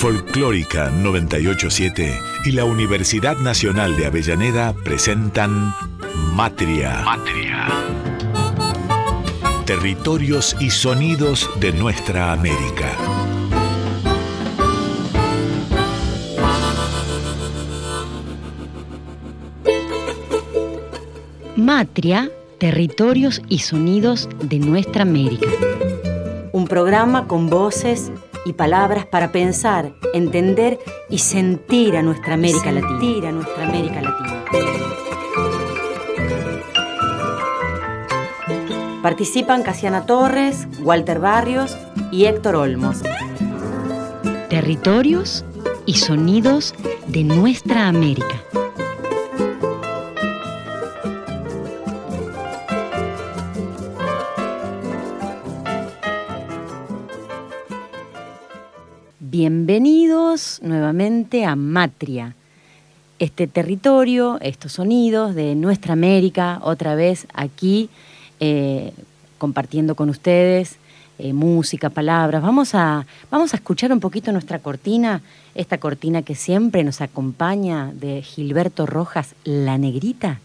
Folclórica 987 y la Universidad Nacional de Avellaneda presentan Matria. Matria. Territorios y sonidos de nuestra América. Matria, territorios y sonidos de nuestra América. Un programa con voces y palabras para pensar, entender y sentir a nuestra América Latina. a nuestra América Latina. Participan Casiana Torres, Walter Barrios y Héctor Olmos. Territorios y sonidos de nuestra América. Bienvenidos nuevamente a Matria, este territorio, estos sonidos de nuestra América, otra vez aquí eh, compartiendo con ustedes eh, música, palabras. Vamos a, vamos a escuchar un poquito nuestra cortina, esta cortina que siempre nos acompaña de Gilberto Rojas, La Negrita.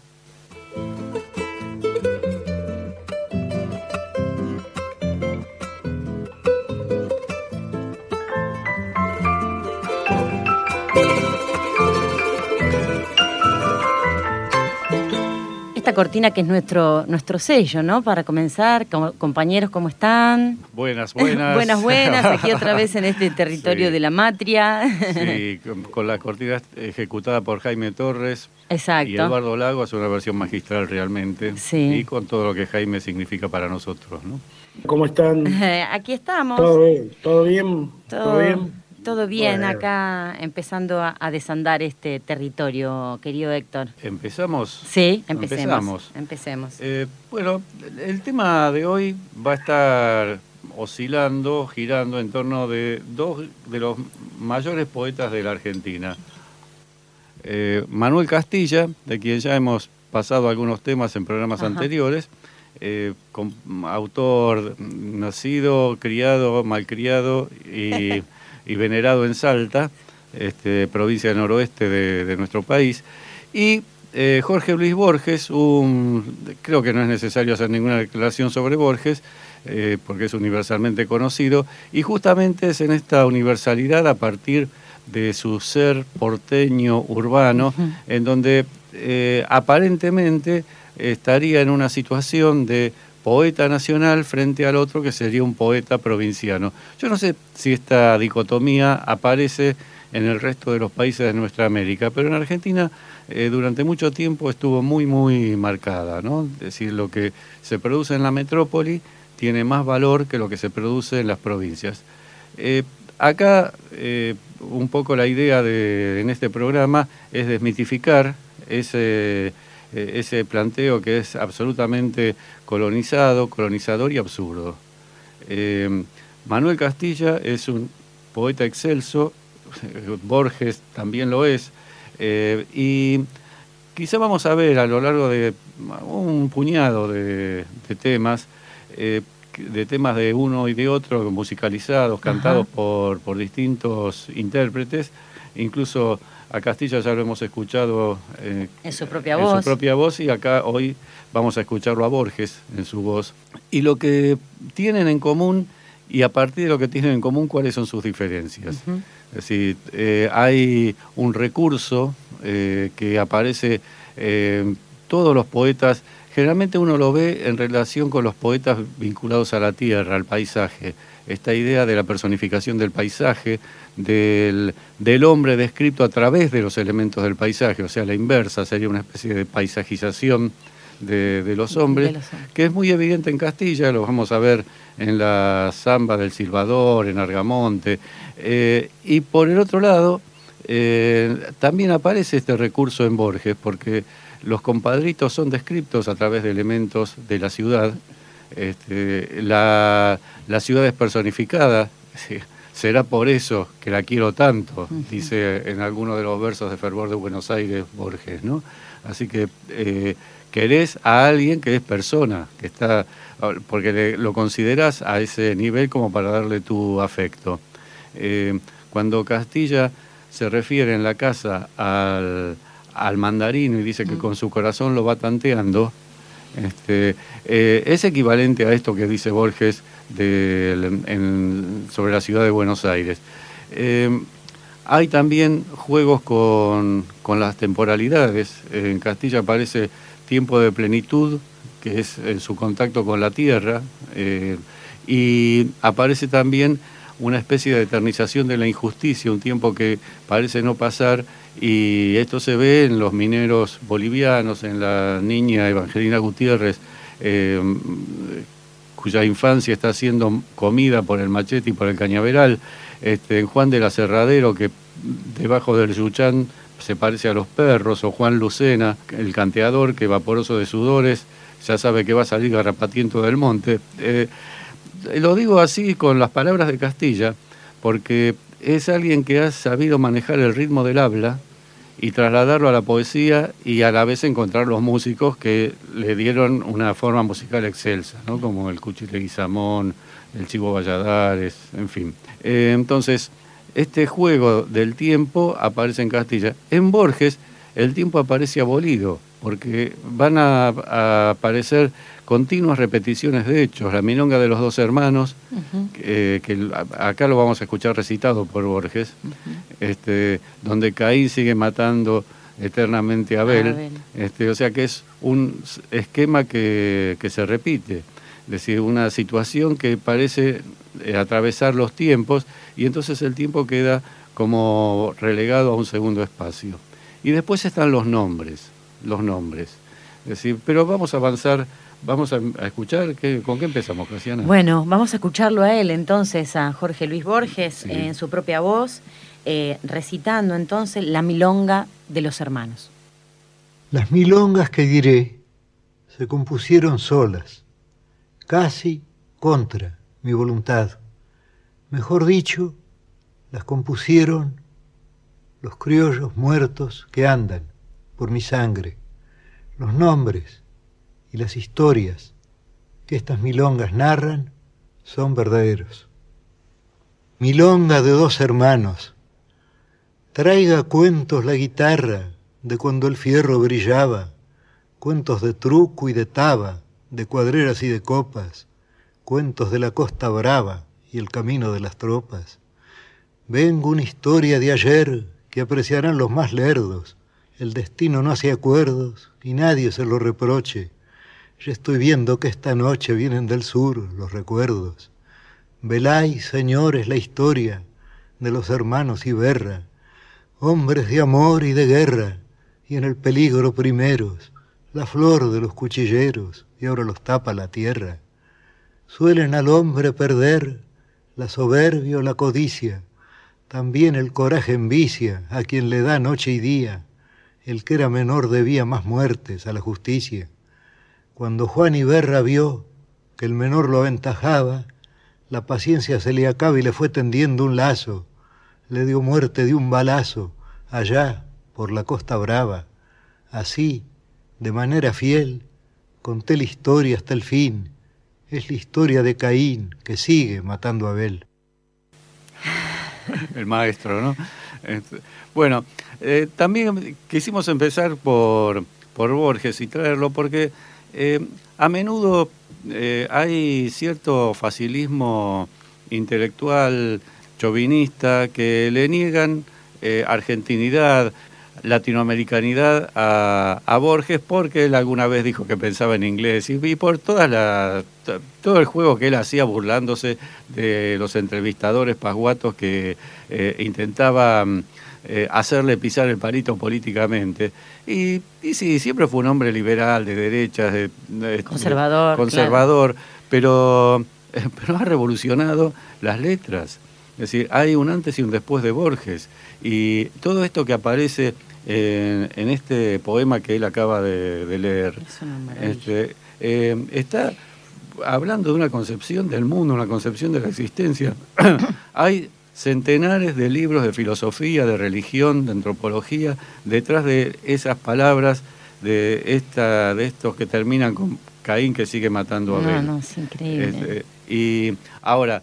Cortina que es nuestro, nuestro sello, ¿no? Para comenzar, compañeros, ¿cómo están? Buenas, buenas. buenas, buenas, aquí otra vez en este territorio de la matria. Sí, con, la cortina ejecutada por Jaime Torres. Exacto. Y Eduardo Lago es una versión magistral realmente. Sí. Y con todo lo que Jaime significa para nosotros, ¿no? ¿Cómo están? aquí estamos. ¿Todo bien? ¿Todo bien? ¿Todo bien? Todo bien acá, empezando a, desandar este territorio, querido Héctor. ¿Empezamos? Sí, empecemos. Empecemos. Eh, bueno, el tema de hoy va a estar oscilando, girando en torno de dos de los mayores poetas de la Argentina. Eh, Manuel Castilla, de quien ya hemos pasado algunos temas en programas anteriores, eh, autor nacido, criado, malcriado y y venerado en Salta, este, provincia del noroeste de, nuestro país. Y eh, Jorge Luis Borges, un, creo que no es necesario hacer ninguna declaración sobre Borges, eh, porque es universalmente conocido, y justamente es en esta universalidad a partir de su ser porteño urbano, en donde eh, aparentemente estaría en una situación de poeta nacional frente al otro que sería un poeta provinciano. Yo no sé si esta dicotomía aparece en el resto de los países de nuestra América, pero en Argentina eh, durante mucho tiempo estuvo muy, muy marcada, ¿no? Es decir, lo que se produce en la metrópoli tiene más valor que lo que se produce en las provincias. Eh, acá eh, un poco la idea de, en este programa es desmitificar ese eh, ese planteo que es absolutamente colonizado, colonizador y absurdo. Eh, Manuel Castilla es un poeta excelso, Borges también lo es, eh, y quizá vamos a ver a lo largo de un puñado de, temas, de temas de uno y de otro, musicalizados, cantados por, por distintos intérpretes, incluso a Castilla ya lo hemos escuchado eh, en su propia voz. su propia voz y acá hoy vamos a escucharlo a Borges en su voz. Y lo que tienen en común y a partir de lo que tienen en común, cuáles son sus diferencias. Es decir, eh, hay un recurso eh, que aparece en todos los poetas, generalmente uno lo ve en relación con los poetas vinculados a la tierra, al paisaje esta idea de la personificación del paisaje, del, hombre descrito a través de los elementos del paisaje, o sea, la inversa sería una especie de paisajización de, los hombres, que es muy evidente en Castilla, lo vamos a ver en la samba del Silvador, en Argamonte, eh, y por el otro lado, eh, también aparece este recurso en Borges, porque los compadritos son descritos a través de elementos de la ciudad, este, la, ciudad es personificada, será por eso que la quiero tanto, dice en alguno de los versos de Fervor de Buenos Aires Borges, ¿no? Así que eh, querés a alguien que es persona, que está, porque lo consideras a ese nivel como para darle tu afecto. Eh, cuando Castilla se refiere en la casa al, al mandarino y dice que con su corazón lo va tanteando, este, eh, es equivalente a esto que dice Borges sobre la ciudad de Buenos Aires. Eh, hay también juegos con, las temporalidades. En Castilla aparece tiempo de plenitud, que es en su contacto con la tierra, eh, y aparece también una especie de eternización de la injusticia, un tiempo que parece no pasar y esto se ve en los mineros bolivianos, en la niña Evangelina Gutiérrez, eh, cuya infancia está siendo comida por el machete y por el cañaveral, este, en Juan de la Cerradero, que debajo del yuchán se parece a los perros, o Juan Lucena, el canteador, que vaporoso de sudores, ya sabe que va a salir garrapatiento del monte. Eh, lo digo así con las palabras de Castilla, porque es alguien que ha sabido manejar el ritmo del habla y trasladarlo a la poesía y a la vez encontrar los músicos que le dieron una forma musical excelsa, ¿no? como el Cuchile Guizamón, el Chivo Valladares, en fin. Eh, entonces, este juego del tiempo aparece en Castilla. En Borges el tiempo aparece abolido, porque van a, aparecer continuas repeticiones de hechos. La milonga de los dos hermanos, eh, que acá lo vamos a escuchar recitado por Borges, este, donde Caín sigue matando eternamente a Abel. Este, o sea que es un esquema que, que, se repite, es decir, una situación que parece eh, atravesar los tiempos y entonces el tiempo queda como relegado a un segundo espacio. Y después están los nombres, los nombres. Es decir, pero vamos a avanzar, vamos a, escuchar, ¿con qué empezamos, Casiana? Bueno, vamos a escucharlo a él entonces, a Jorge Luis Borges, en su propia voz, eh, recitando entonces la milonga de los hermanos. Las milongas que diré se compusieron solas, casi contra mi voluntad. Mejor dicho, las compusieron los criollos muertos que andan por mi sangre, los nombres y las historias que estas milongas narran son verdaderos. Milonga de dos hermanos, traiga cuentos la guitarra de cuando el fierro brillaba, cuentos de truco y de taba, de cuadreras y de copas, cuentos de la costa brava y el camino de las tropas. Vengo una historia de ayer que apreciarán los más lerdos. El destino no hace acuerdos y nadie se lo reproche. Ya estoy viendo que esta noche vienen del sur los recuerdos. Veláis, señores, la historia de los hermanos Iberra, hombres de amor y de guerra, y en el peligro primeros, la flor de los cuchilleros, y ahora los tapa la tierra. Suelen al hombre perder la soberbia o la codicia, también el coraje envicia a quien le da noche y día. El que era menor debía más muertes a la justicia. Cuando Juan Iberra vio que el menor lo aventajaba, la paciencia se le acaba y le fue tendiendo un lazo. Le dio muerte de un balazo allá por la costa brava. Así, de manera fiel, conté la historia hasta el fin. Es la historia de Caín que sigue matando a Abel. el maestro, ¿no? Este, bueno, eh, también quisimos empezar por, por Borges y traerlo porque eh, a menudo eh, hay cierto facilismo intelectual chauvinista que le niegan argentinidad, latinoamericanidad a, Borges porque él alguna vez dijo que pensaba en inglés y, por todo el juego que él hacía burlándose de los entrevistadores pasguatos que eh, intentaban eh, hacerle pisar el palito políticamente. Y, y, sí, siempre fue un hombre liberal, de derechas, de, conservador. conservador, pero, pero ha revolucionado las letras. Es decir, hay un antes y un después de Borges. Y todo esto que aparece en, este poema que él acaba de, leer, este, eh, está hablando de una concepción del mundo, una concepción de la existencia. hay centenares de libros de filosofía, de religión, de antropología, detrás de esas palabras, de, esta, de estos que terminan con Caín que sigue matando a Abel. No, no, es increíble. Este, y ahora,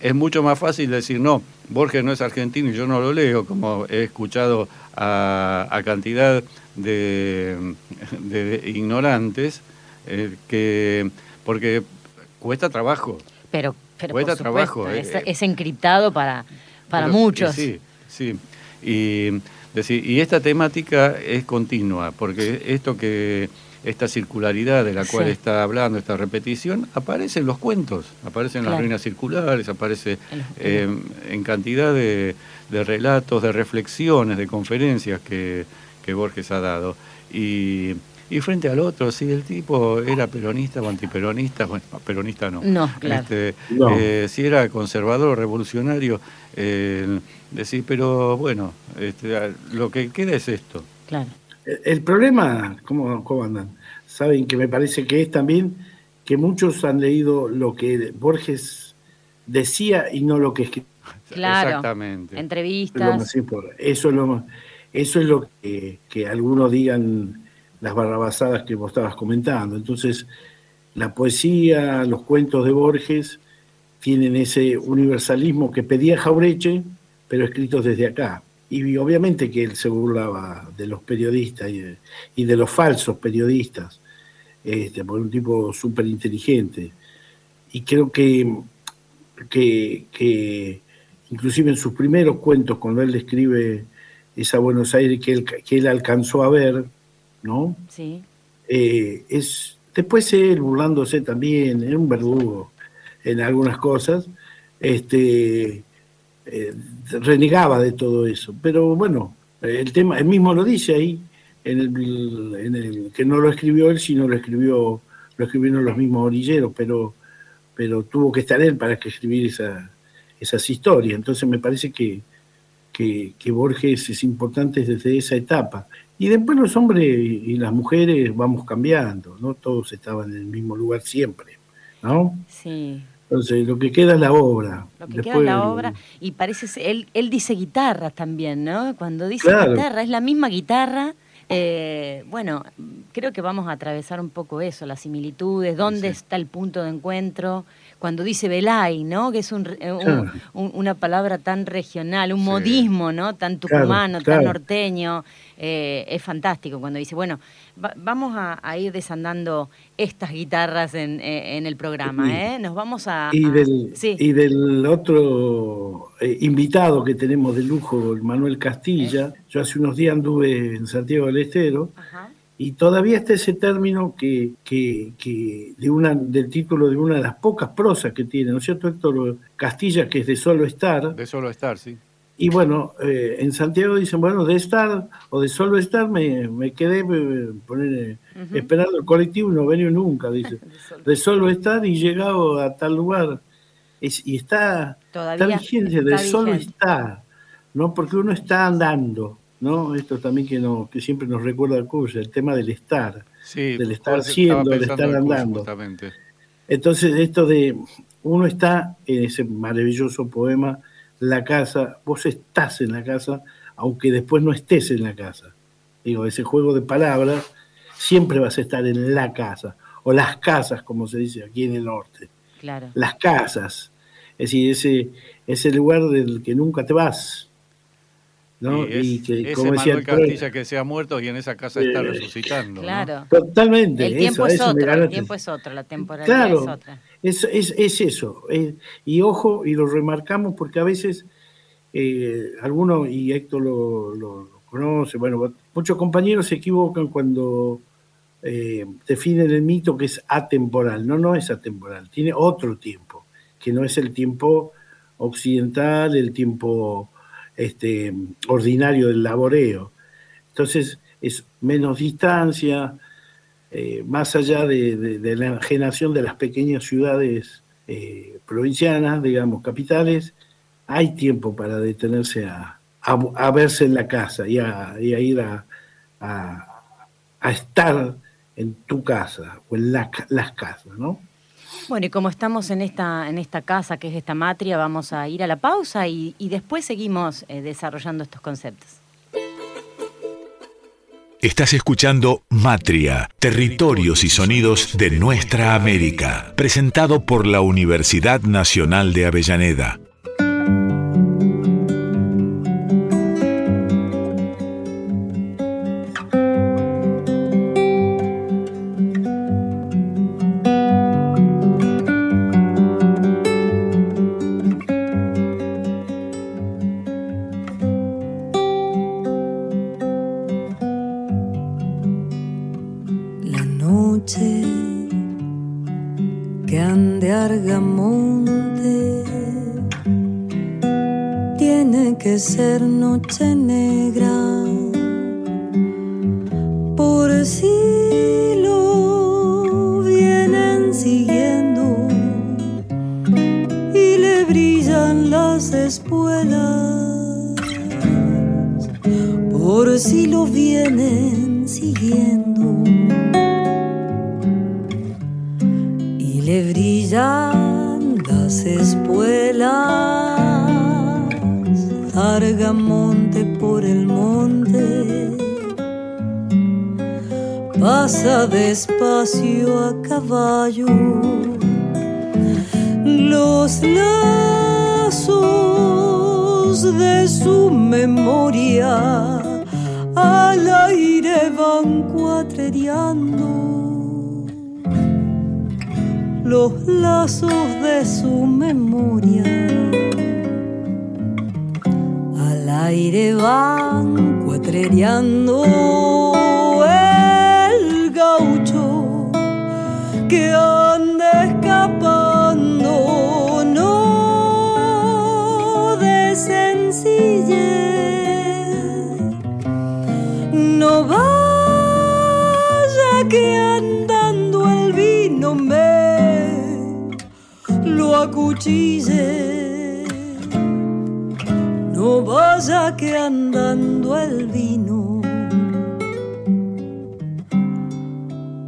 es mucho más fácil decir, no, Borges no es argentino y yo no lo leo, como he escuchado a, cantidad de, ignorantes, eh, que porque cuesta trabajo. Pero, pero cuesta trabajo. Es, eh, es, encriptado para, para muchos. Sí, sí. Y, decir, y esta temática es continua, porque esto que esta circularidad de la cual está hablando, esta repetición, aparece en los cuentos, aparece en las ruinas circulares, aparece eh, en cantidad de, relatos, de reflexiones, de conferencias que, Borges ha dado. Y, frente al otro, si el tipo era peronista o antiperonista, bueno, peronista no. No, claro. Este, eh, si era conservador o revolucionario, eh, decir, pero bueno, este, lo que queda es esto. Claro. El problema, ¿cómo, ¿cómo, andan? Saben que me parece que es también que muchos han leído lo que Borges decía y no lo que escribía. Claro, Exactamente. Entrevistas. Eso es lo, eso es lo que, que algunos digan las barrabasadas que vos estabas comentando. Entonces, la poesía, los cuentos de Borges tienen ese universalismo que pedía Jaureche, pero escritos desde acá y obviamente que él se burlaba de los periodistas y de, los falsos periodistas, este, por un tipo súper inteligente. Y creo que, que, inclusive en sus primeros cuentos, cuando él describe esa Buenos Aires que él, que él alcanzó a ver, ¿no? Sí. Eh, es, después él burlándose también, era un verdugo en algunas cosas, este, eh, renegaba de todo eso. Pero bueno, el tema, él mismo lo dice ahí, en el, en el, que no lo escribió él, sino lo escribió, lo escribieron los mismos orilleros, pero, pero tuvo que estar él para que escribir esa, esas historias. Entonces me parece que, que, Borges es importante desde esa etapa. Y después los hombres y las mujeres vamos cambiando, ¿no? Todos estaban en el mismo lugar siempre, ¿no? Sí. Entonces, lo que queda es la obra. Lo que queda es la obra. Y parece, él, él dice guitarra también, ¿no? Cuando dice guitarra, es la misma guitarra. Eh, bueno, creo que vamos a atravesar un poco eso, las similitudes, dónde está el punto de encuentro. Cuando dice Belay, ¿no? Que es un, eh, una palabra tan regional, un modismo, ¿no? Tan tucumano, tan norteño. Eh, es fantástico cuando dice, bueno, vamos a, ir desandando estas guitarras en, eh, el programa, ¿eh? Nos vamos a... Y, del, y del otro eh, invitado que tenemos de lujo, Manuel Castilla, yo hace unos días anduve en Santiago del Estero. Y todavía está ese término que, que, de una, del título de una de las pocas prosas que tiene, ¿no es cierto, Héctor Castilla, que es de solo estar? De solo estar, sí. Y bueno, eh, en Santiago dicen, bueno, de estar o de solo estar me, me quedé eh, poner, esperando el colectivo y no venía nunca, dice. de solo estar y llegado a tal lugar. Es, y está, está vigente, de solo estar, ¿no? Porque uno está andando, ¿no? Esto también que, no, que siempre nos recuerda el curso, el tema del estar, del estar siendo, del estar andando. Entonces, esto de uno está en ese maravilloso poema la casa, vos estás en la casa, aunque después no estés en la casa. Digo, ese juego de palabras, siempre vas a estar en la casa, o las casas, como se dice aquí en el norte. Claro. Las casas. Es decir, ese, ese lugar del que nunca te vas. ¿No? Y, que, como decía Castilla que se ha muerto y en esa casa está resucitando. Claro. Totalmente. El tiempo es otro, el tiempo es otro, la temporalidad es otra. Es, es, eso. y ojo, y lo remarcamos porque a veces eh, algunos, y Héctor lo, conoce, bueno, muchos compañeros se equivocan cuando eh, definen el mito que es atemporal. No, no es atemporal, tiene otro tiempo, que no es el tiempo occidental, el tiempo este, ordinario del laboreo. Entonces es menos distancia, eh, más allá de, la enajenación de las pequeñas ciudades eh, provincianas, digamos, capitales, hay tiempo para detenerse a, verse en la casa y a, ir a, estar en tu casa o en las casas, ¿no? Bueno, y como estamos en esta, en esta casa, que es esta matria, vamos a ir a la pausa y, después seguimos eh, desarrollando estos conceptos. Estás escuchando Matria, Territorios y Sonidos de Nuestra América, presentado por la Universidad Nacional de Avellaneda. noche que ande argamonte. Tiene que ser noche negra por si lo vienen siguiendo y le brillan las espuelas por si lo vienen siguiendo Argamonte por el monte. Pasa despacio a caballo. Los lazos de su memoria al aire van cuatreriando. Los lazos de su memoria aire van cuatrereando el gaucho que anda escapando, no de sencillez, no vaya que andando el vino me lo acuchille vaya que andando el vino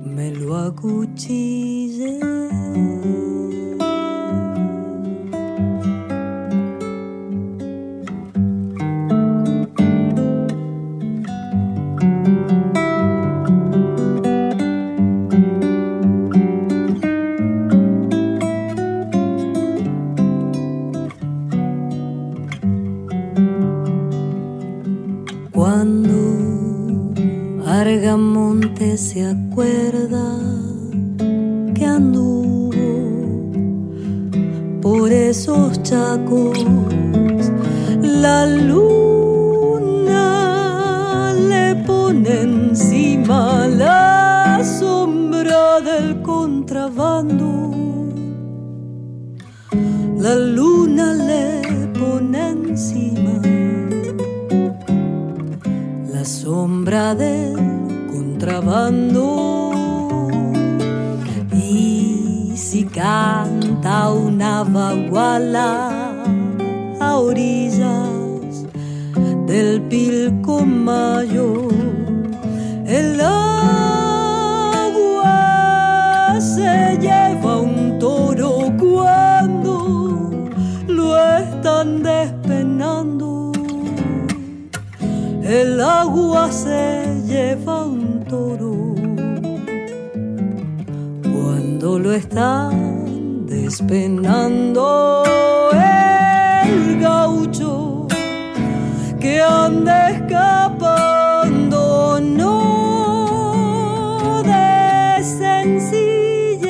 me lo acuchille. escapando, no desencille.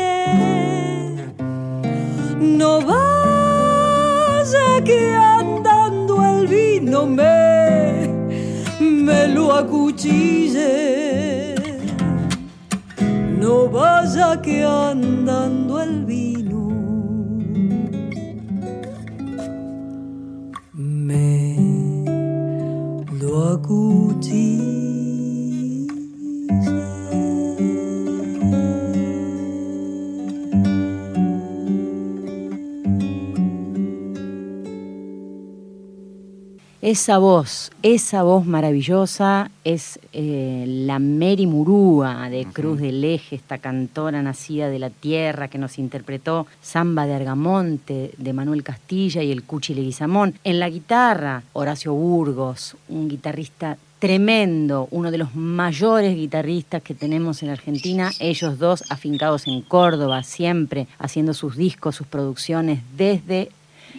no vaya que andando el vino me, me lo acuchille, no vaya que andando el Esa voz, esa voz maravillosa es eh, la Mary Murúa de Cruz uh -huh. del Eje, esta cantora nacida de la tierra que nos interpretó Samba de Argamonte de Manuel Castilla y el Cuchi Leguizamón. En la guitarra, Horacio Burgos, un guitarrista tremendo, uno de los mayores guitarristas que tenemos en Argentina, ellos dos afincados en Córdoba, siempre haciendo sus discos, sus producciones desde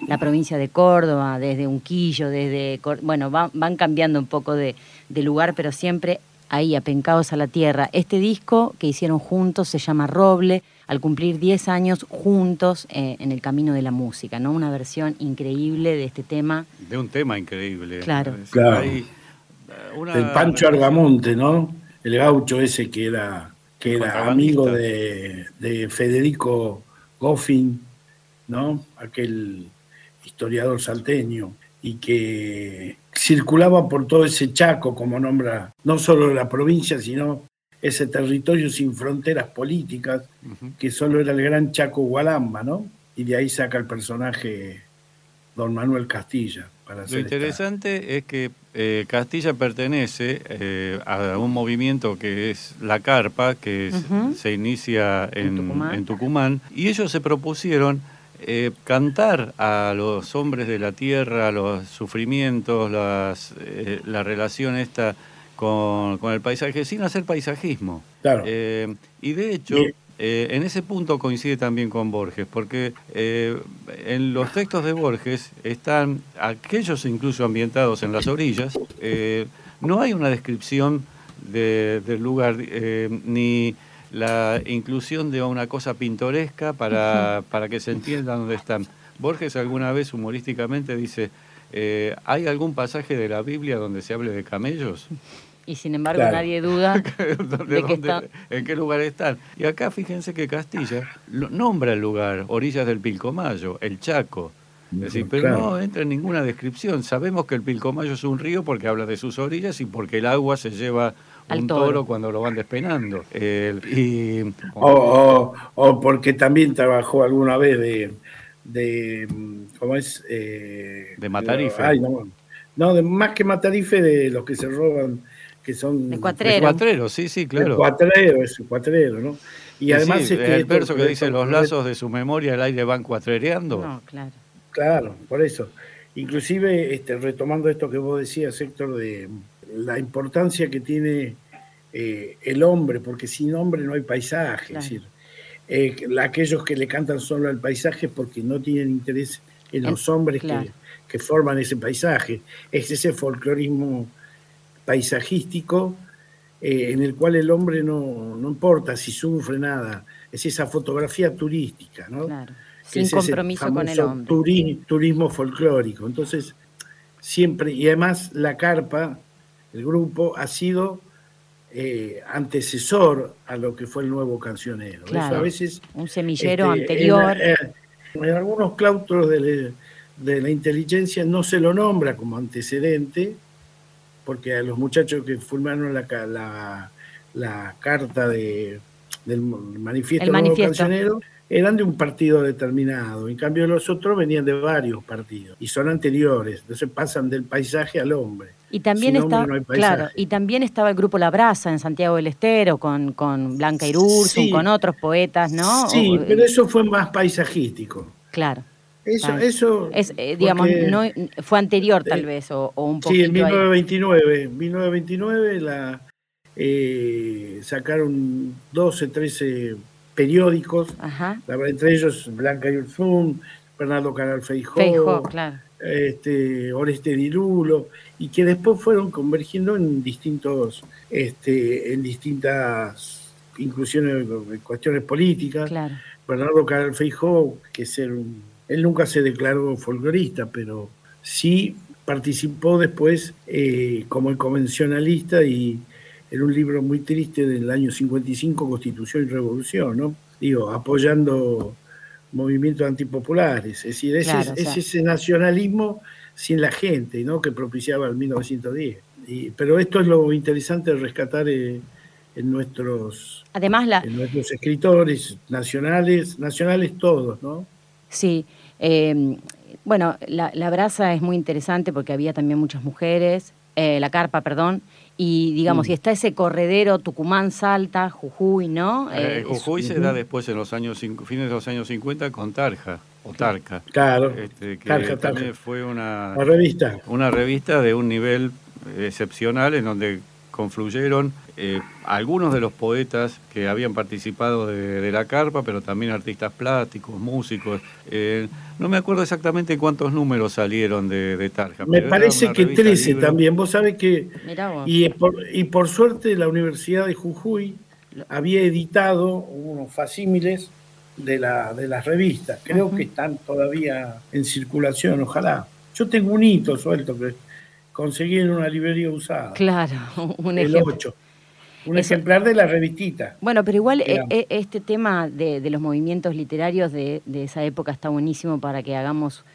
la provincia de Córdoba, desde Unquillo, desde... Bueno, van, cambiando un poco de, lugar, pero siempre ahí, apencados a la tierra. Este disco que hicieron juntos se llama Roble, al cumplir 10 años juntos eh, en el camino de la música, ¿no? Una versión increíble de este tema. De un tema increíble. Claro. claro. El Pancho Argamonte, ¿no? El gaucho ese que era, que era amigo de, Federico Goffin, ¿no? Aquel historiador salteño, y que circulaba por todo ese Chaco, como nombra no solo la provincia, sino ese territorio sin fronteras políticas, que solo era el gran Chaco Gualamba, ¿no? Y de ahí saca el personaje don Manuel Castilla. Lo interesante es que eh, Castilla pertenece eh, a un movimiento que es la Carpa, que se inicia en, Tucumán. y ellos se propusieron eh, cantar a los hombres de la tierra, los sufrimientos, las, la relación esta con, con, el paisaje, sin hacer paisajismo. Claro. y de hecho... Eh, en ese punto coincide también con Borges, porque eh, en los textos de Borges están aquellos incluso ambientados en las orillas, eh, no hay una descripción del lugar ni la inclusión de una cosa pintoresca para, para que se entienda dónde están. Borges alguna vez humorísticamente dice, ¿hay algún pasaje de la Biblia donde se hable de camellos? y sin embargo nadie duda de, que está... en qué lugar están. Y acá fíjense que Castilla nombra el lugar, orillas del Pilcomayo, el Chaco. Es decir, pero no entra en ninguna descripción. Sabemos que el Pilcomayo es un río porque habla de sus orillas y porque el agua se lleva un toro. cuando lo van despenando. y, o, o, porque también trabajó alguna vez de, de ¿cómo es? Eh, de Matarife. no, no de, más que Matarife, de los que se roban que son... De cuatrero. sí, sí, claro. De cuatrero, es cuatrero, ¿no? Y, además... el verso que dice, los lazos de su memoria el aire van cuatrereando. No, claro. Claro, por eso. Inclusive, este, retomando esto que vos decías, Héctor, de la importancia que tiene eh, el hombre, porque sin hombre no hay paisaje. Es decir, eh, aquellos que le cantan solo al paisaje porque no tienen interés en los hombres que, que, forman ese paisaje. Es ese folclorismo paisajístico eh, en el cual el hombre no, importa si sufre nada, es esa fotografía turística, ¿no? Claro. Sin compromiso con el hombre. Turismo, folclórico. Entonces, siempre, y además la carpa, el grupo, ha sido eh, antecesor a lo que fue el nuevo cancionero. a veces, un semillero este, anterior. En, algunos claustros de, de la inteligencia no se lo nombra como antecedente, porque a los muchachos que formaron la, la, carta de, del manifiesto, cancionero eran de un partido determinado, en cambio los otros venían de varios partidos y son anteriores, entonces pasan del paisaje al hombre. Y también está, claro, y también estaba el grupo La Brasa en Santiago del Estero con, con Blanca Irurzun, con otros poetas, ¿no? Sí, pero eso fue más paisajístico. Claro. Eso, eso es, eh, digamos, no, fue anterior tal vez, o, un poquito Sí, en 1929, 1929 la, eh, sacaron 12, 13 periódicos, entre ellos Blanca Urzún, Bernardo Canal Feijó, claro. Este, Oreste Dirulo, y que después fueron convergiendo en distintos, este, en distintas inclusiones, cuestiones políticas. Bernardo Canal Feijó, que es un él nunca se declaró folclorista, pero sí participó después eh, como el convencionalista y en un libro muy triste del año 55, Constitución y Revolución, ¿no? Digo, apoyando movimientos antipopulares. Es decir, es, ese nacionalismo sin la gente, ¿no? Que propiciaba el 1910. pero esto es lo interesante de rescatar eh, en nuestros, Además la... en nuestros escritores nacionales, nacionales todos, ¿no? Sí, em, bueno, la, la, brasa es muy interesante porque había también muchas mujeres, eh, la carpa, perdón, y digamos, mm. y está ese corredero Tucumán, Salta, Jujuy, ¿no? Eh, eh, Jujuy se da después en los años, fines de los años 50 con Tarja. O Tarca. Claro. Este, que también fue una, revista. Una revista de un nivel excepcional en donde confluyeron eh, algunos de los poetas que habían participado de, la carpa, pero también artistas plásticos, músicos. Eh, no me acuerdo exactamente cuántos números salieron de, Tarja. Me parece que 13 también. Vos sabés que... Y, por, y por suerte la Universidad de Jujuy había editado unos facímiles de, la, de las revistas. Creo que están todavía en circulación, ojalá. Yo tengo un hito suelto que conseguí en una librería usada. Claro, un el 8. Un ejemplar de la revistita. Bueno, pero igual eh, eh, este tema de, de, los movimientos literarios de, de esa época está buenísimo para que hagamos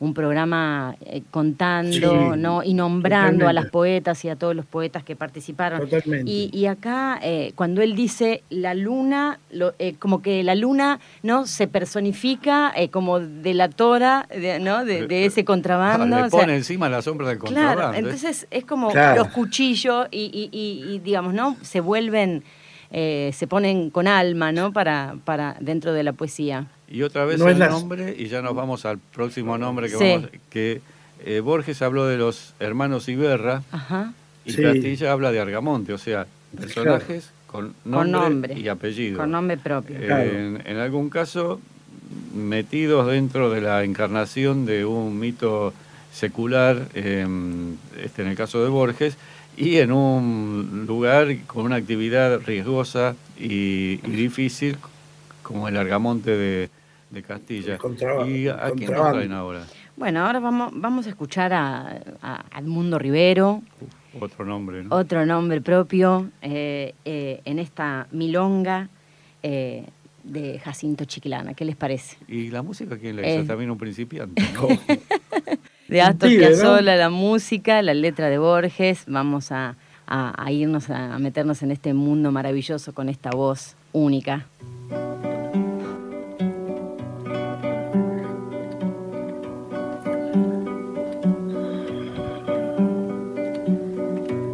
un programa eh, contando ¿no? y nombrando a las poetas y a todos los poetas que participaron. Y, y, acá, eh, cuando él dice la luna, lo, eh, como que la luna no se personifica como delatora de, ¿no? de, ese contrabando. Le pone encima la sombra del contrabando. Claro, entonces es como los cuchillos y, y, digamos, ¿no? Se vuelven... se ponen con alma, ¿no? Para, para dentro de la poesía. Y otra vez el nombre, y ya nos vamos al próximo nombre que vamos, que eh, Borges habló de los hermanos Iberra y Castilla habla de Argamonte, o sea, personajes con, nombre y apellido. Con nombre propio. en, algún caso, metidos dentro de la encarnación de un mito secular, em, este, en el caso de Borges, y en un lugar con una actividad riesgosa y difícil como el Argamonte de, de Castilla. ¿Y a quién nos traen ahora? Bueno, ahora vamos, vamos a escuchar a, a Edmundo Rivero. otro nombre, ¿no? Otro nombre propio eh, eh, en esta milonga eh, de Jacinto Chiquilana. ¿Qué les parece? ¿Y la música quién le hizo? También un principiante, ¿no? de Astor Piazzolla, la música, la letra de Borges. Vamos a, a irnos a meternos en este mundo maravilloso con esta voz única.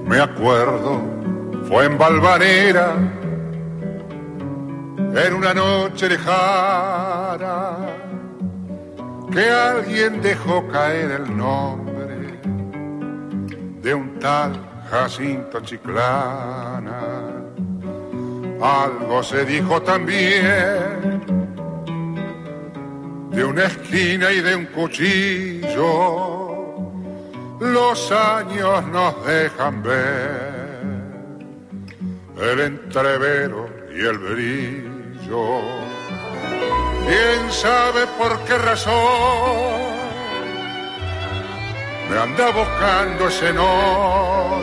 Me acuerdo, fue en Valvanera, en una noche lejana, que alguien dejó caer el nombre de un tal Jacinto Chiclana. Algo se dijo también de una esquina y de un cuchillo los años nos dejan ver el entrevero y el brillo. ¿Quién sabe por qué razón me anda buscando ese nombre?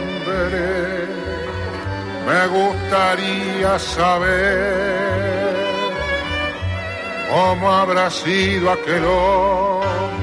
Me gustaría saber cómo habrá sido aquel hombre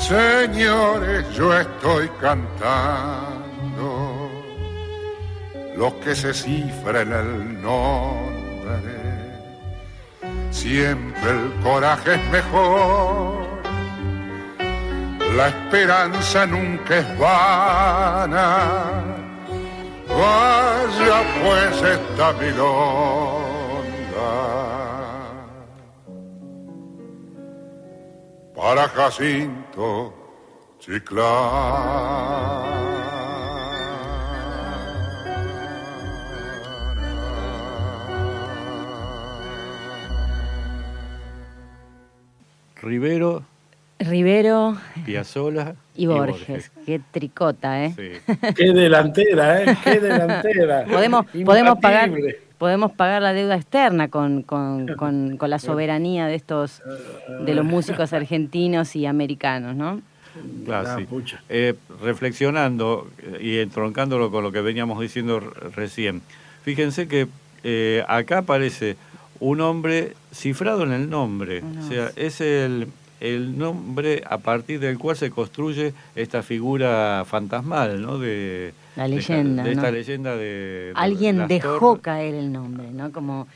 Señores, yo estoy cantando lo que se cifra en el nombre. Siempre el coraje es mejor, la esperanza nunca es vana. Vaya pues esta milonga para Jacinto Chiclán. Rivero Rivero Piazzola y Borges. Qué tricota, ¿eh? Sí. Qué delantera, ¿eh? Qué delantera. Podemos, podemos, pagar. Podemos pagar la deuda externa con, con, con, con la soberanía de estos, de los músicos argentinos y americanos, ¿no? Claro, Ah, sí. Eh, reflexionando eh, y entroncándolo con lo que veníamos diciendo recién, fíjense que eh, acá aparece un hombre cifrado en el nombre, Ah, o sea, es el, el nombre a partir del cual se construye esta figura fantasmal, ¿no? De, La leyenda, De, esta ¿no? leyenda de... Alguien dejó caer el nombre, ¿no? Como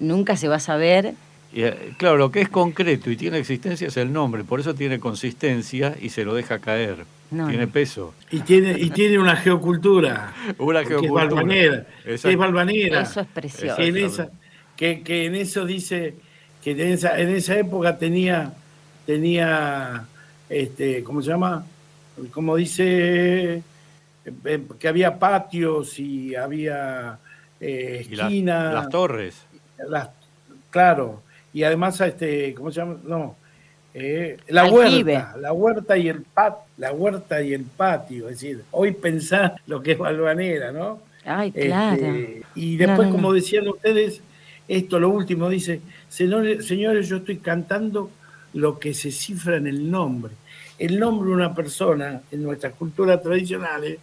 nunca se va a saber. Y, eh, claro, lo que es concreto y tiene existencia es el nombre, por eso tiene consistencia y se lo deja caer. No, tiene no. peso. Y tiene, y tiene una geocultura. Una que es geocultura. balvanera. Que Exacto. es balvanera. Eso es precioso. que en esa, que, que en eso dice que en esa, en esa época tenía, tenía este, ¿cómo se llama? Como dice que había patios y había eh, Y la- esquinas. las torres. las- claro, y además este, ¿cómo se llama? No. eh, la Aljibe. huerta, la huerta y el pat, la huerta y el patio, es decir, hoy pensar lo que es Balvanera, ¿no? Ay, Este, claro. y después, No, no, como decían ustedes, esto lo último dice, señores, señores, yo estoy cantando lo que se cifra en el nombre. El nombre de una persona en nuestras culturas tradicionales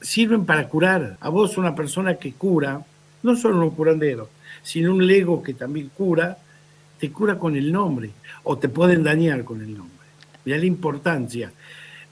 sirven para curar. A vos una persona que cura, no solo un curandero, sino un lego que también cura, te cura con el nombre o te pueden dañar con el nombre. Mirá la importancia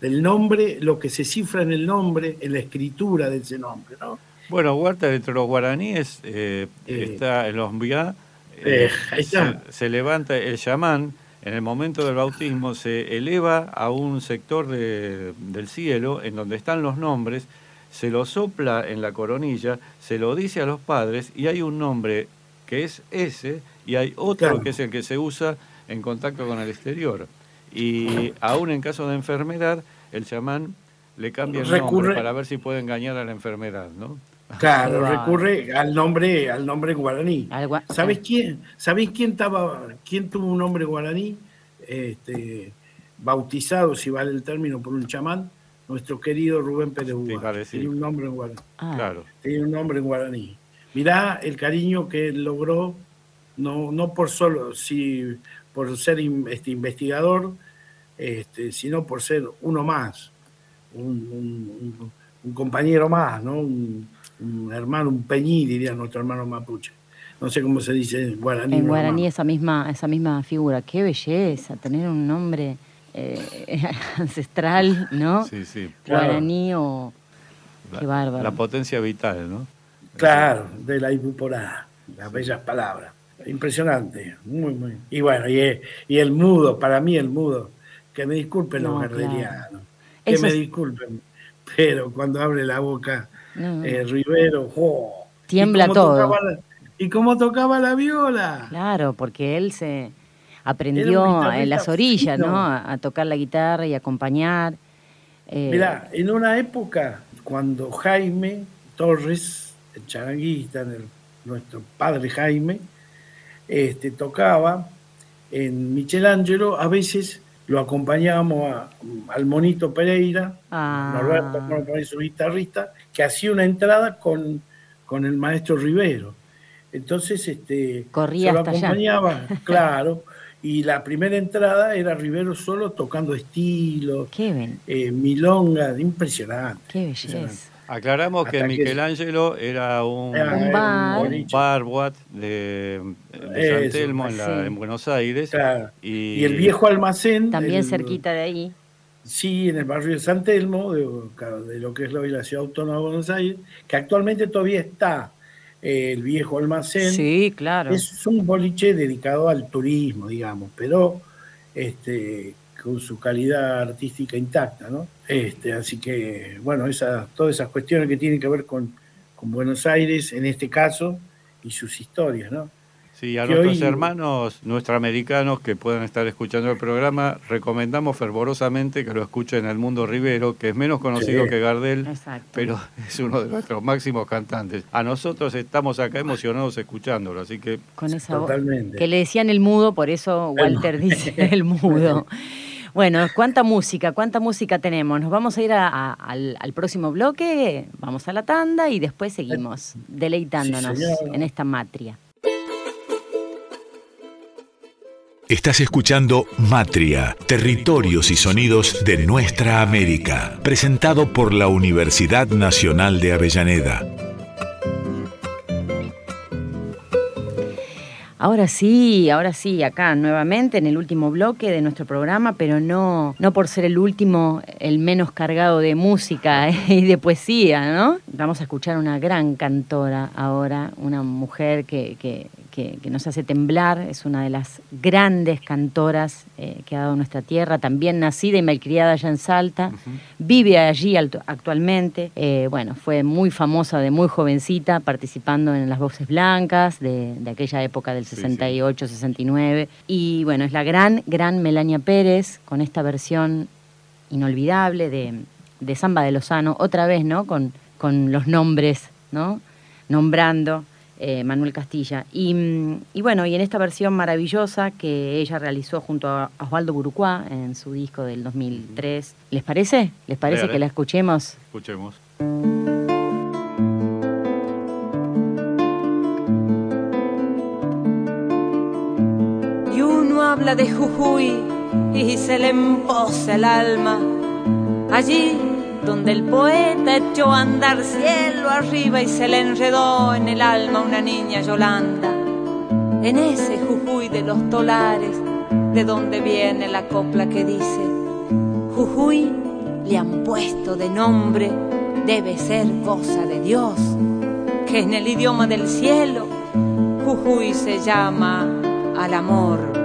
del nombre, lo que se cifra en el nombre, en la escritura de ese nombre, ¿no? Bueno, Huerta entre los guaraníes eh, Eh. está en los Mbiá, Eh. Se, se levanta el chamán, en el momento del bautismo se eleva a un sector de- del cielo en donde están los nombres, se lo sopla en la coronilla, se lo dice a los padres y hay un nombre que es ese y hay otro Claro. que es el que se usa en contacto con el exterior. Y aún en caso de enfermedad, el chamán le cambia el nombre para ver si puede engañar a la enfermedad, ¿no? Claro, Wow. recurre al nombre, al nombre guaraní. Al gua- ¿Sabés quién? ¿Sabés quién estaba, quién tuvo un nombre guaraní? Este, bautizado, si vale el término, por un chamán, nuestro querido Rubén Pérez iba a Ugar. decir. Tenía un nombre en guaraní. Ah, Claro. Tenía un nombre en guaraní. Mirá el cariño que él logró, no, no por solo, si, por ser in- este, investigador, este, sino por ser uno más, un, un- un- un compañero más, ¿no? Un, un hermano, un peñí, diría nuestro hermano mapuche. No sé cómo se dice en guaraní. En guaraní esa misma, esa misma figura. Qué belleza, tener un nombre eh, ancestral, ¿no? Sí, sí. Claro. Guaraní o... Qué bárbaro. la potencia vital, ¿no? Claro, de la ibuporá, las bellas palabras. Impresionante, muy, muy. Y bueno, y, el- y el mudo, para mí el mudo, que me disculpen No, los claro. que Eso me disculpen, pero cuando abre la boca No, eh, Rivero. Tiembla ¿Y cómo todo. la- ¿Y cómo tocaba la viola? Claro, porque él se aprendió en las orillas, fino. ¿no? A, a tocar la guitarra y acompañar. Eh, Mirá, en una época cuando Jaime Torres, el charanguista, el- nuestro padre Jaime, este, tocaba en Michelangelo, a veces lo acompañábamos a- al Monito Pereira, Ah. Norberto, poner su guitarrista, que hacía una entrada con, con el maestro Rivero. Entonces, este, Corría se lo allá. acompañaba, claro, y la primera entrada era Rivero solo tocando estilos, eh, milonga, impresionante. qué impresionante. Aclaramos que Hasta que- Michelangelo era un, Era Un bar. un bar, boat de, de San Eso, Telmo en, la- sí. en Buenos Aires. Claro. Y, Y el viejo almacén. También el- cerquita de ahí. Sí, en el barrio de San Telmo, de, de lo que es hoy la ciudad autónoma de Buenos Aires, que actualmente todavía está eh, el viejo almacén. Sí, claro. Es un boliche dedicado al turismo, digamos, pero este, con su calidad artística intacta, ¿no? Este, así que, bueno, esa, todas esas cuestiones que tienen que ver con, con Buenos Aires, en este caso, y sus historias, ¿no? Sí, a que nuestros hoy- hermanos nuestroamericanos que puedan estar escuchando el programa, recomendamos fervorosamente que lo escuchen el Mundo Rivero, que es menos conocido Sí. que Gardel, Exacto. pero es uno de nuestros máximos cantantes. A nosotros estamos acá emocionados escuchándolo, así que Con esa voz. Que le decían el mudo, por eso Walter dice el mudo. Bueno, ¿cuánta música? ¿Cuánta música tenemos? Nos vamos a ir al, próximo bloque, vamos a la tanda y después seguimos deleitándonos en esta matria. Estás escuchando Matria, Territorios y Sonidos de Nuestra América, presentado por la Universidad Nacional de Avellaneda. Ahora sí, ahora sí, acá nuevamente en el último bloque de nuestro programa, pero no, no por ser el último, el menos cargado de música y de poesía, ¿no? Vamos a escuchar una gran cantora ahora, una mujer que, que, que, nos hace temblar, es una de las grandes cantoras eh, que ha dado nuestra tierra, también nacida y malcriada allá en Salta, vive allí actualmente, eh, bueno, fue muy famosa de muy jovencita, participando en las Voces Blancas de, aquella época del 68, 69, y bueno, es la gran, gran Melania Pérez, con esta versión inolvidable de, de Samba de Lozano, otra vez, ¿no? Con, con los nombres, ¿no? Nombrando eh, Manuel Castilla. Mm, y, bueno, y en esta versión maravillosa que ella realizó junto a Osvaldo Burucuá en su disco del 2003. ¿Les parece? ¿Les parece que la escuchemos? Escuchemos. Y uno habla de Jujuy y se le emposa el alma. Allí donde el poeta echó a andar cielo arriba y se le enredó en el alma una niña Yolanda. En ese Jujuy de los tolares, de donde viene la copla que dice, Jujuy le han puesto de nombre, debe ser cosa de Dios, que en el idioma del cielo, Jujuy se llama al amor.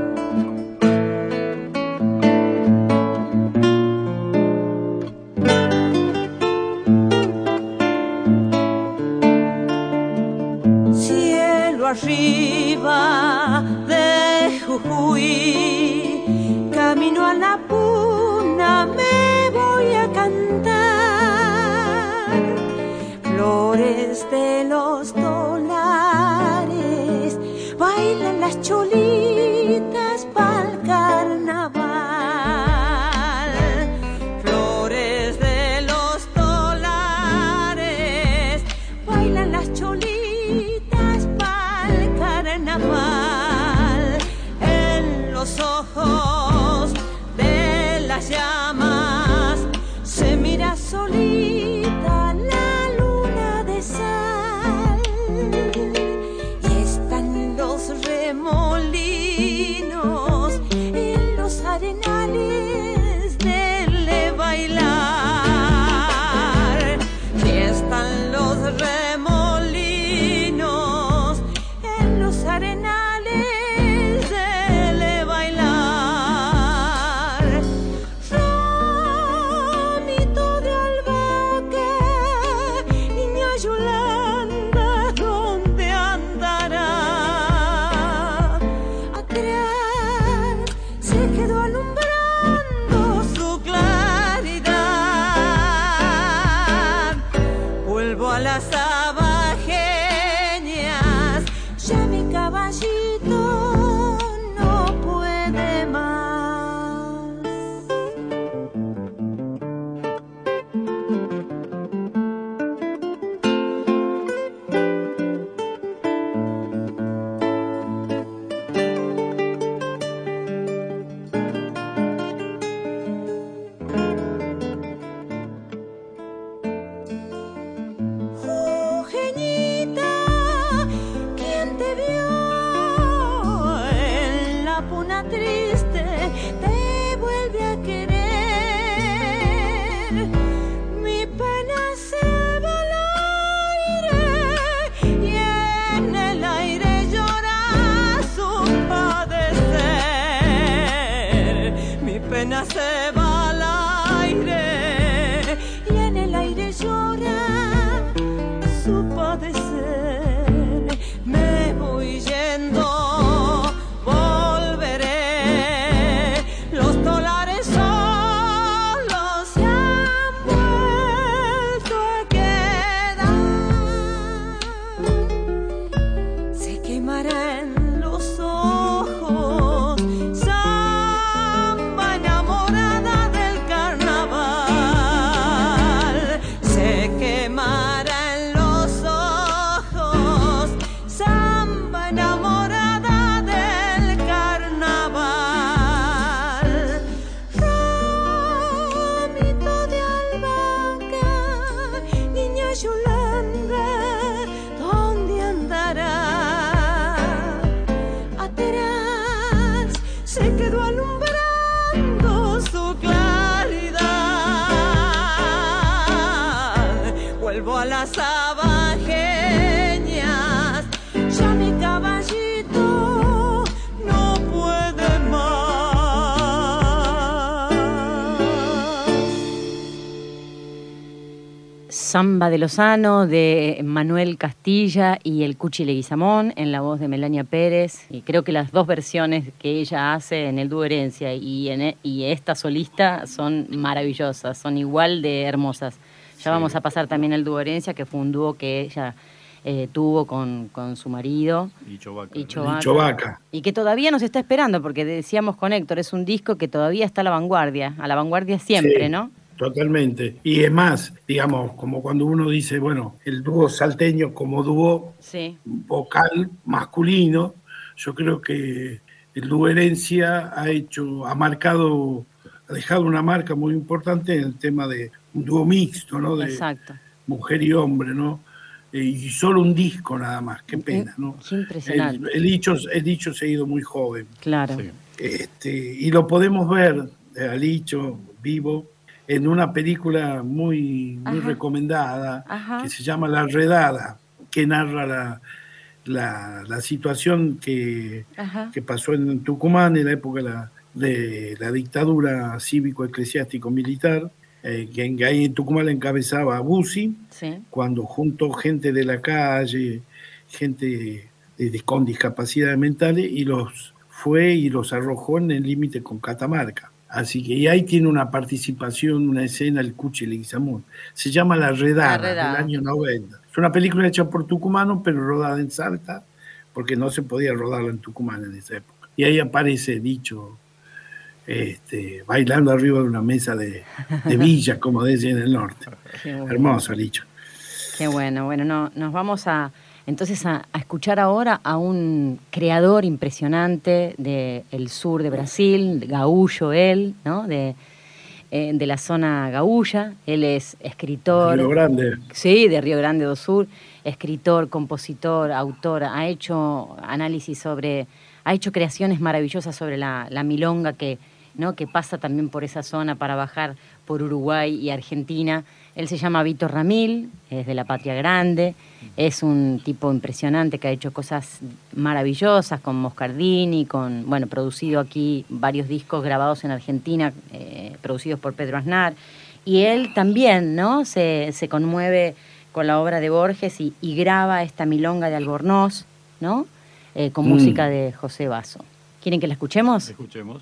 Samba de Lozano, de Manuel Castilla y el Cuchi Leguizamón en la voz de Melania Pérez. Y creo que las dos versiones que ella hace en el dúo Herencia y, en e- y esta solista son maravillosas, son igual de hermosas. Ya vamos a pasar también el dúo Herencia, que fue un dúo que ella eh, tuvo con, con su marido. Y Chovaca. Y ¿no? Chovaca. Y Chovaca. Y que todavía nos está esperando, porque decíamos con Héctor, es un disco que todavía está a la vanguardia, a la vanguardia siempre, Sí. ¿no? Totalmente. Y es más, digamos, como cuando uno dice, bueno, el dúo salteño como dúo Sí. vocal masculino, yo creo que el dúo Herencia ha hecho, ha marcado, ha dejado una marca muy importante en el tema de un dúo mixto, ¿no? De Exacto. mujer y hombre, ¿no? Eh, Y solo un disco nada más, qué pena, ¿no? Qué impresionante. El, el dicho, el dicho se ha ido muy joven. Claro. Sí. Este, y lo podemos ver, eh, al dicho, vivo, en una película muy, muy Ajá. recomendada Ajá. que se llama La Redada, que narra la, la, la situación que, que pasó en Tucumán en la época de la, de la dictadura cívico-eclesiástico-militar, eh, que en- ahí en Tucumán la encabezaba Bussi, Sí. cuando juntó gente de la calle, gente de- de- con discapacidades mentales y los fue y los arrojó en el límite con Catamarca. Así que y ahí tiene una participación, una escena, el Cuchi Leguizamón. Se llama La Redada, La Redada. del año 90. Es una película hecha por tucumanos, pero rodada en Salta, porque no se podía rodarla en Tucumán en esa época. Y ahí aparece dicho, este, bailando arriba de una mesa de, de villa, como decía en el norte. Hermoso, dicho. Qué bueno. Bueno, no, nos vamos a entonces a, a escuchar ahora a un creador impresionante del sur de Brasil, gaullo él, ¿no? De, eh, de la zona gaúlla. Él es escritor. Río Grande. Sí, de Río Grande do Sur, escritor, compositor, autor, ha hecho análisis sobre, ha hecho creaciones maravillosas sobre la, la milonga que, ¿no? que pasa también por esa zona para bajar por Uruguay y Argentina. Él se llama Víctor Ramil, es de la Patria Grande, es un tipo impresionante que ha hecho cosas maravillosas con Moscardini, con, bueno, producido aquí varios discos grabados en Argentina, eh, producidos por Pedro Aznar. Y él también, ¿no? Se, se conmueve con la obra de Borges y, y graba esta milonga de Albornoz, ¿no? Eh, con Mm. música de José Basso. ¿Quieren que la escuchemos? Escuchemos.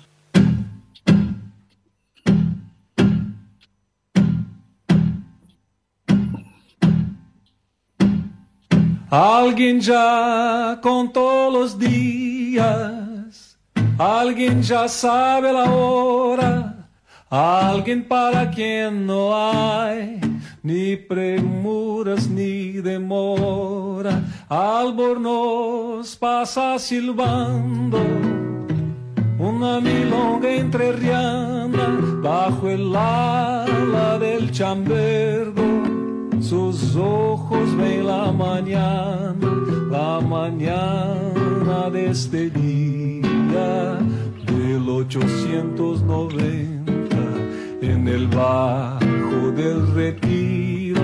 Alguien ya contó los días, alguien ya sabe la hora, alguien para quien no hay ni premuras ni demora. Albornoz pasa silbando una milonga entrerriana bajo el ala del chambergo. Sus ojos ven la mañana, la mañana de este día del 890 en el bajo del retiro.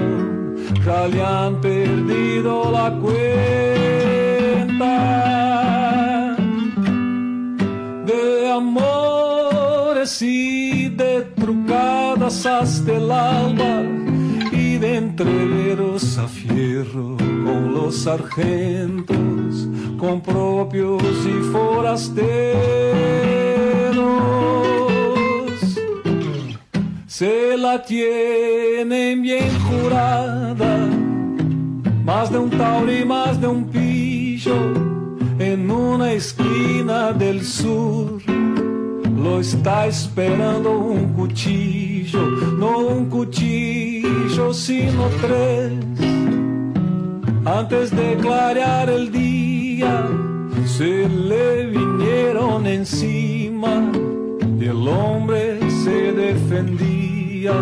Ya le han perdido la cuenta de amores y de trucadas hasta el alba de entreveros a fierro con los sargentos, con propios y forasteros. Se la tienen bien jurada, más de un tauri, más de un pillo, en una esquina del sur. Lo está esperando un cuchillo, no un cuchillo, sino tres. Antes de clarear el día, se le vinieron encima y el hombre se defendía.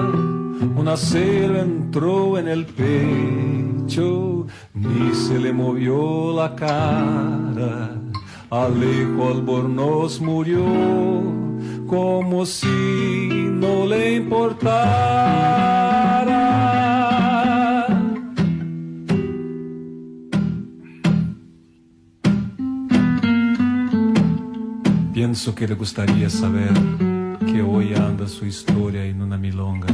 Un acero entró en el pecho, ni se le movió la cara. Alejo Albornoz murió como si no le importara. Pienso que le gustaría saber que hoy anda su historia en una milonga.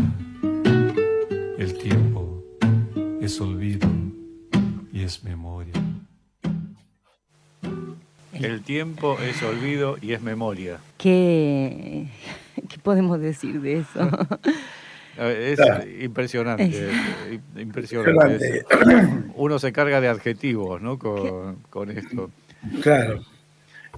El tiempo es olvido y es memoria. El tiempo es olvido y es memoria. ¿Qué, qué podemos decir de eso? Es impresionante, es impresionante. Uno se carga de adjetivos, ¿no? Con, con, esto. Claro.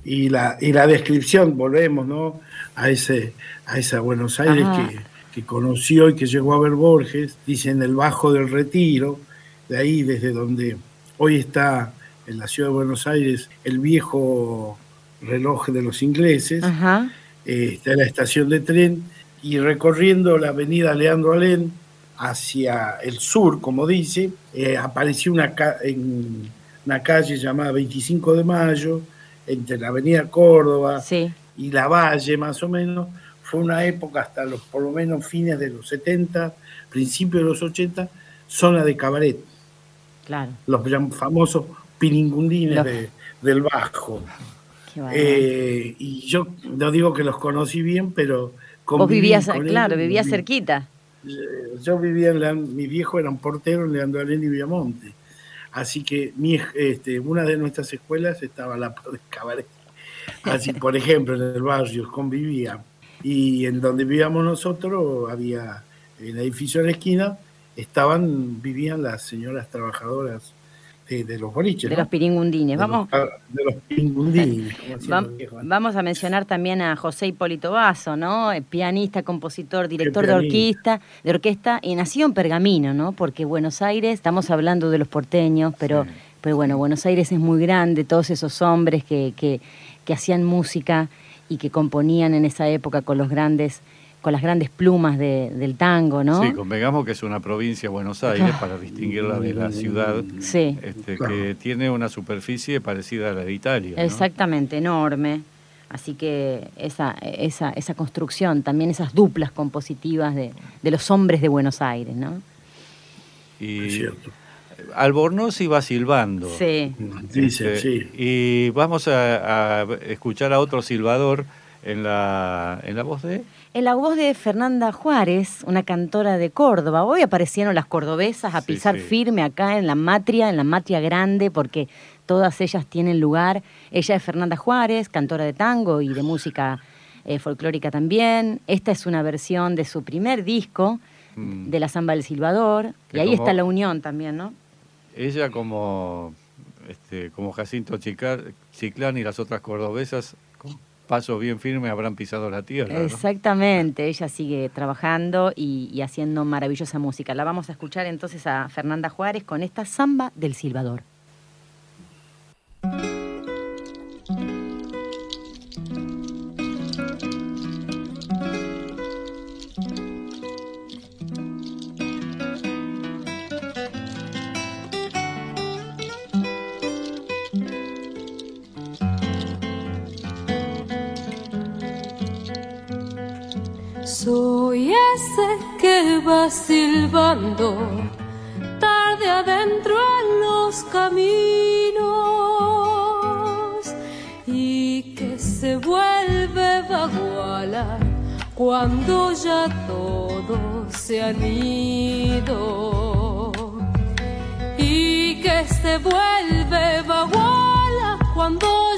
Y la, y la descripción, volvemos, ¿no? A ese, a esa Buenos Aires que, que, conoció y que llegó a ver Borges, dice en el Bajo del Retiro, de ahí desde donde hoy está en la ciudad de Buenos Aires el viejo reloj de los ingleses, eh, está en la estación de tren y recorriendo la avenida Leandro Alén hacia el sur, como dice, eh, apareció una, en una calle llamada 25 de Mayo, entre la avenida Córdoba y la Valle, más o menos. Fue una época hasta los, por lo menos, fines de los 70, principios de los 80, zona de cabaret. Claro. Los famosos piringundines del Bajo. Eh, y yo no digo que los conocí bien, pero... Vos vivías, claro, vivías cerquita. Yo vivía en la, mi viejo era un portero en Leandro y Viamonte. Así que mi, este, una de nuestras escuelas estaba la de cabaret. Así, por ejemplo, en el barrio convivía. Y en donde vivíamos nosotros había, en el edificio de la esquina, estaban, vivían las señoras trabajadoras de, los boliches. De los piringundines. Vamos, de los piringundines. vamos a mencionar también a José Hipólito Vaso, ¿no? Eh, pianista, compositor, director de orquesta, de orquesta y nació en Pergamino, ¿no? Porque Buenos Aires, estamos hablando de los porteños, pero, pero bueno, Buenos Aires es muy grande, todos esos hombres que, que, que hacían música y que componían en esa época con los grandes con las grandes plumas del tango, ¿no? Sí, convengamos que es una provincia, Buenos Aires, para distinguirla de la ciudad, sí. este, que tiene una superficie parecida a la de Italia. Exactamente, enorme. Así que esa, esa, esa construcción, también esas duplas compositivas de, los hombres de Buenos Aires, ¿no? Y cierto. Albornoz iba silbando. Sí. Dice, este, sí. Y vamos a, a, escuchar a otro silbador en la, en la voz de... En la voz de Fernanda Juárez, una cantora de Córdoba. Hoy aparecieron las cordobesas a pisar firme acá en la matria, en la matria grande, porque todas ellas tienen lugar. Ella es Fernanda Juárez, cantora de tango y de música eh, folclórica también. Esta es una versión de su primer disco, mm. de la Zamba del Silvador. y ahí está la unión también, ¿no? Ella como, este, como Jacinto Chiclán y las otras cordobesas paso bien firme habrán pisado la tierra. Exactamente, ella sigue trabajando y, haciendo maravillosa música. La vamos a escuchar entonces a Fernanda Juárez con esta samba del Silvador. Soy ese que va silbando tarde adentro en los caminos y que se vuelve vaguala cuando ya todos se han ido y que se vuelve vaguala cuando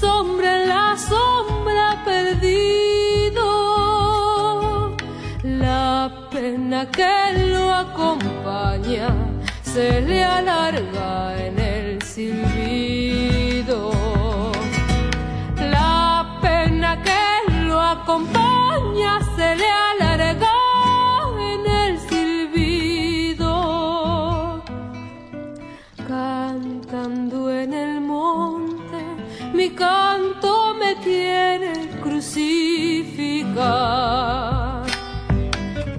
sombra en la sombra perdido. La pena que lo acompaña se le alarga en el silbido. La pena que lo acompaña se le alarga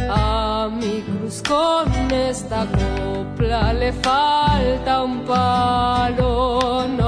a mi cruz con esta copla le falta un palo.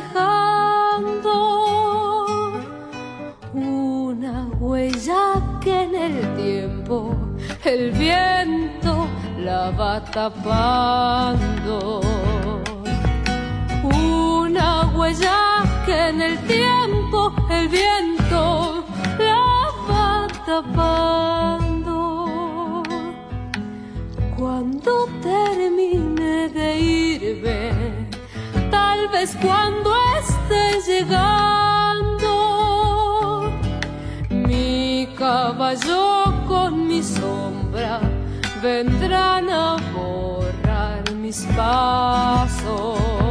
Dejando una huella que en el tiempo el viento la va tapando. Una huella que en el tiempo el viento la va tapando. Cuando termine de irme, tal vez cuando esté llegando, mi caballo con mi sombra vendrán a borrar mis pasos.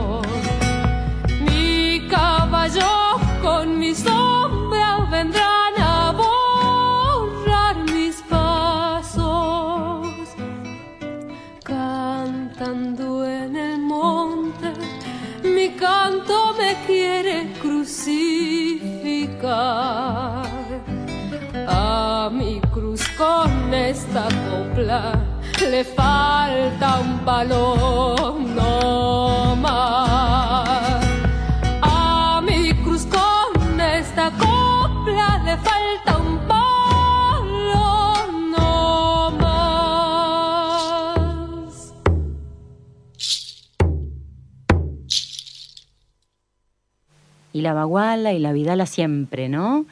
Esta copla le falta un balón no más. A mi cruz con esta copla le falta un palo no más. y la Baguala y la Vidala siempre, ¿no?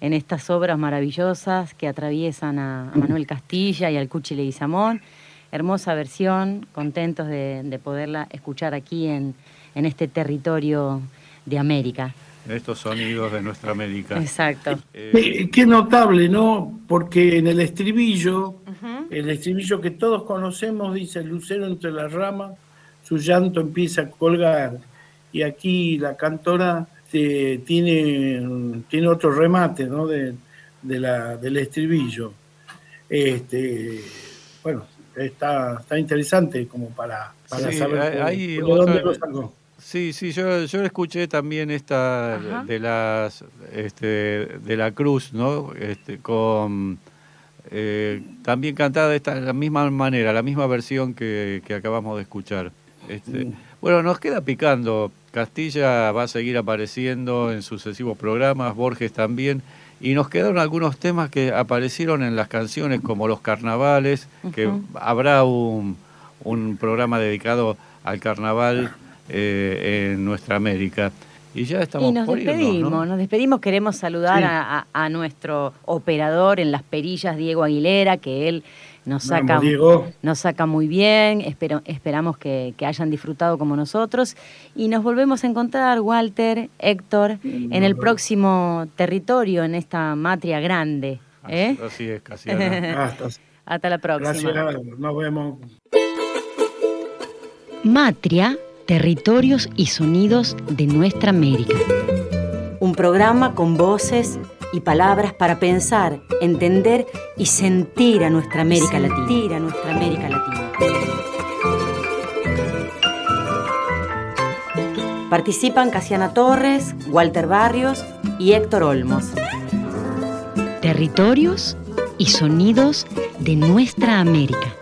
En estas obras maravillosas que atraviesan a, a Manuel Castilla y al Cuchi Leguizamón. Hermosa versión, contentos de, de poderla escuchar aquí en, en este territorio de América. Estos sonidos de nuestra América. Exacto. Eh, Qué, qué notable, ¿no? Porque en el estribillo, el estribillo que todos conocemos dice lucero entre las ramas, su llanto empieza a colgar. Y aquí la cantora eh, tiene, tiene otro remate, ¿no? De, de la, del estribillo. Este, bueno, está, está interesante como para, para Sí, saber hay- cómo- hay de otra- dónde lo sacó. Sí, sí, yo, yo escuché también esta Ajá. de las este, de la Cruz, ¿no? Este, con eh, también cantada de esta la misma manera, la misma versión que, que acabamos de escuchar. Este, Mm. Bueno, nos queda picando. Castilla va a seguir apareciendo en sucesivos programas, Borges también, y nos quedaron algunos temas que aparecieron en las canciones como los carnavales, que habrá un, un programa dedicado al carnaval eh, en nuestra América. Y ya estamos Y nos por irnos, despedimos, ¿no? nos despedimos. Queremos saludar Sí. a, a- a nuestro operador en las perillas, Diego Aguilera, que él nos saca, Diego. nos saca muy bien. Espero, esperamos que, que hayan disfrutado como nosotros. Y nos volvemos a encontrar, Walter, Héctor, en el próximo territorio, en esta matria grande. ¿eh? Así, así es, Casiana. Hasta, Hasta la próxima. gracias, nos vemos. Matria, territorios y sonidos de nuestra América. Un programa con voces y palabras para pensar, entender y sentir a nuestra América Latina. Sentir a nuestra América Latina. Participan Casiana Torres, Walter Barrios y Héctor Olmos. Territorios y sonidos de nuestra América.